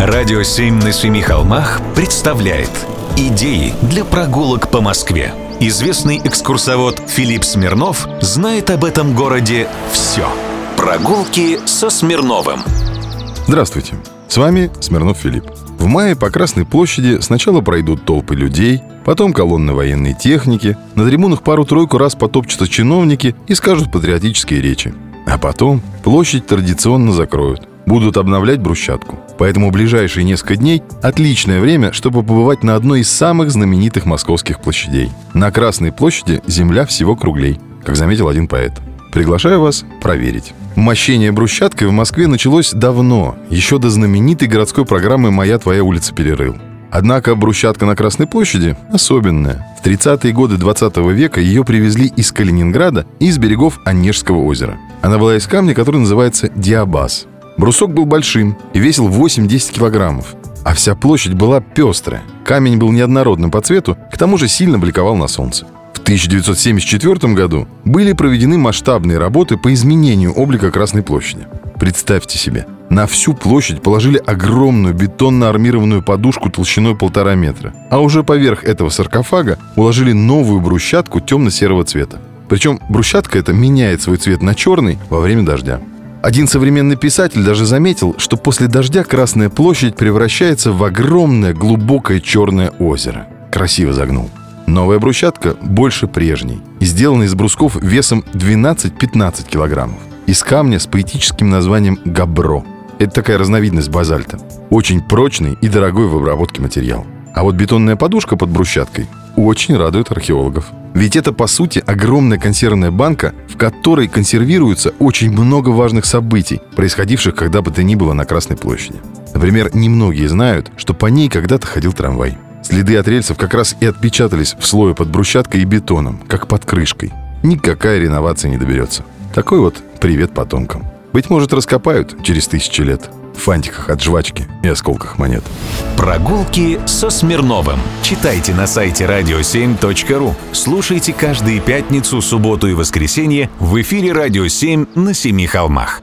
Радио «Семь на семи холмах» представляет Идеи для прогулок по Москве. Известный экскурсовод Филипп Смирнов знает об этом городе все. Прогулки со Смирновым. Здравствуйте, с вами Смирнов Филипп. В мае по Красной площади сначала пройдут толпы людей, потом колонны военной техники, на трибунах пару-тройку раз потопчутся чиновники и скажут патриотические речи. А потом площадь традиционно закроют будут обновлять брусчатку. Поэтому ближайшие несколько дней – отличное время, чтобы побывать на одной из самых знаменитых московских площадей. На Красной площади земля всего круглей, как заметил один поэт. Приглашаю вас проверить. Мощение брусчаткой в Москве началось давно, еще до знаменитой городской программы «Моя твоя улица перерыл». Однако брусчатка на Красной площади особенная. В 30-е годы 20 века ее привезли из Калининграда и из берегов Онежского озера. Она была из камня, который называется диабаз. Брусок был большим и весил 8-10 килограммов, а вся площадь была пестрая. Камень был неоднородным по цвету, к тому же сильно бликовал на солнце. В 1974 году были проведены масштабные работы по изменению облика Красной площади. Представьте себе, на всю площадь положили огромную бетонно-армированную подушку толщиной полтора метра, а уже поверх этого саркофага уложили новую брусчатку темно-серого цвета. Причем брусчатка эта меняет свой цвет на черный во время дождя. Один современный писатель даже заметил, что после дождя Красная площадь превращается в огромное глубокое черное озеро. Красиво загнул. Новая брусчатка больше прежней сделана из брусков весом 12-15 килограммов. Из камня с поэтическим названием «габро». Это такая разновидность базальта. Очень прочный и дорогой в обработке материал. А вот бетонная подушка под брусчаткой очень радует археологов. Ведь это, по сути, огромная консервная банка, в которой консервируется очень много важных событий, происходивших когда бы то ни было на Красной площади. Например, немногие знают, что по ней когда-то ходил трамвай. Следы от рельсов как раз и отпечатались в слое под брусчаткой и бетоном, как под крышкой. Никакая реновация не доберется. Такой вот привет потомкам. Быть может, раскопают через тысячи лет в фантиках от жвачки и осколках монет. Прогулки со Смирновым. Читайте на сайте radio7.ru. Слушайте каждые пятницу, субботу и воскресенье в эфире «Радио 7» на Семи холмах.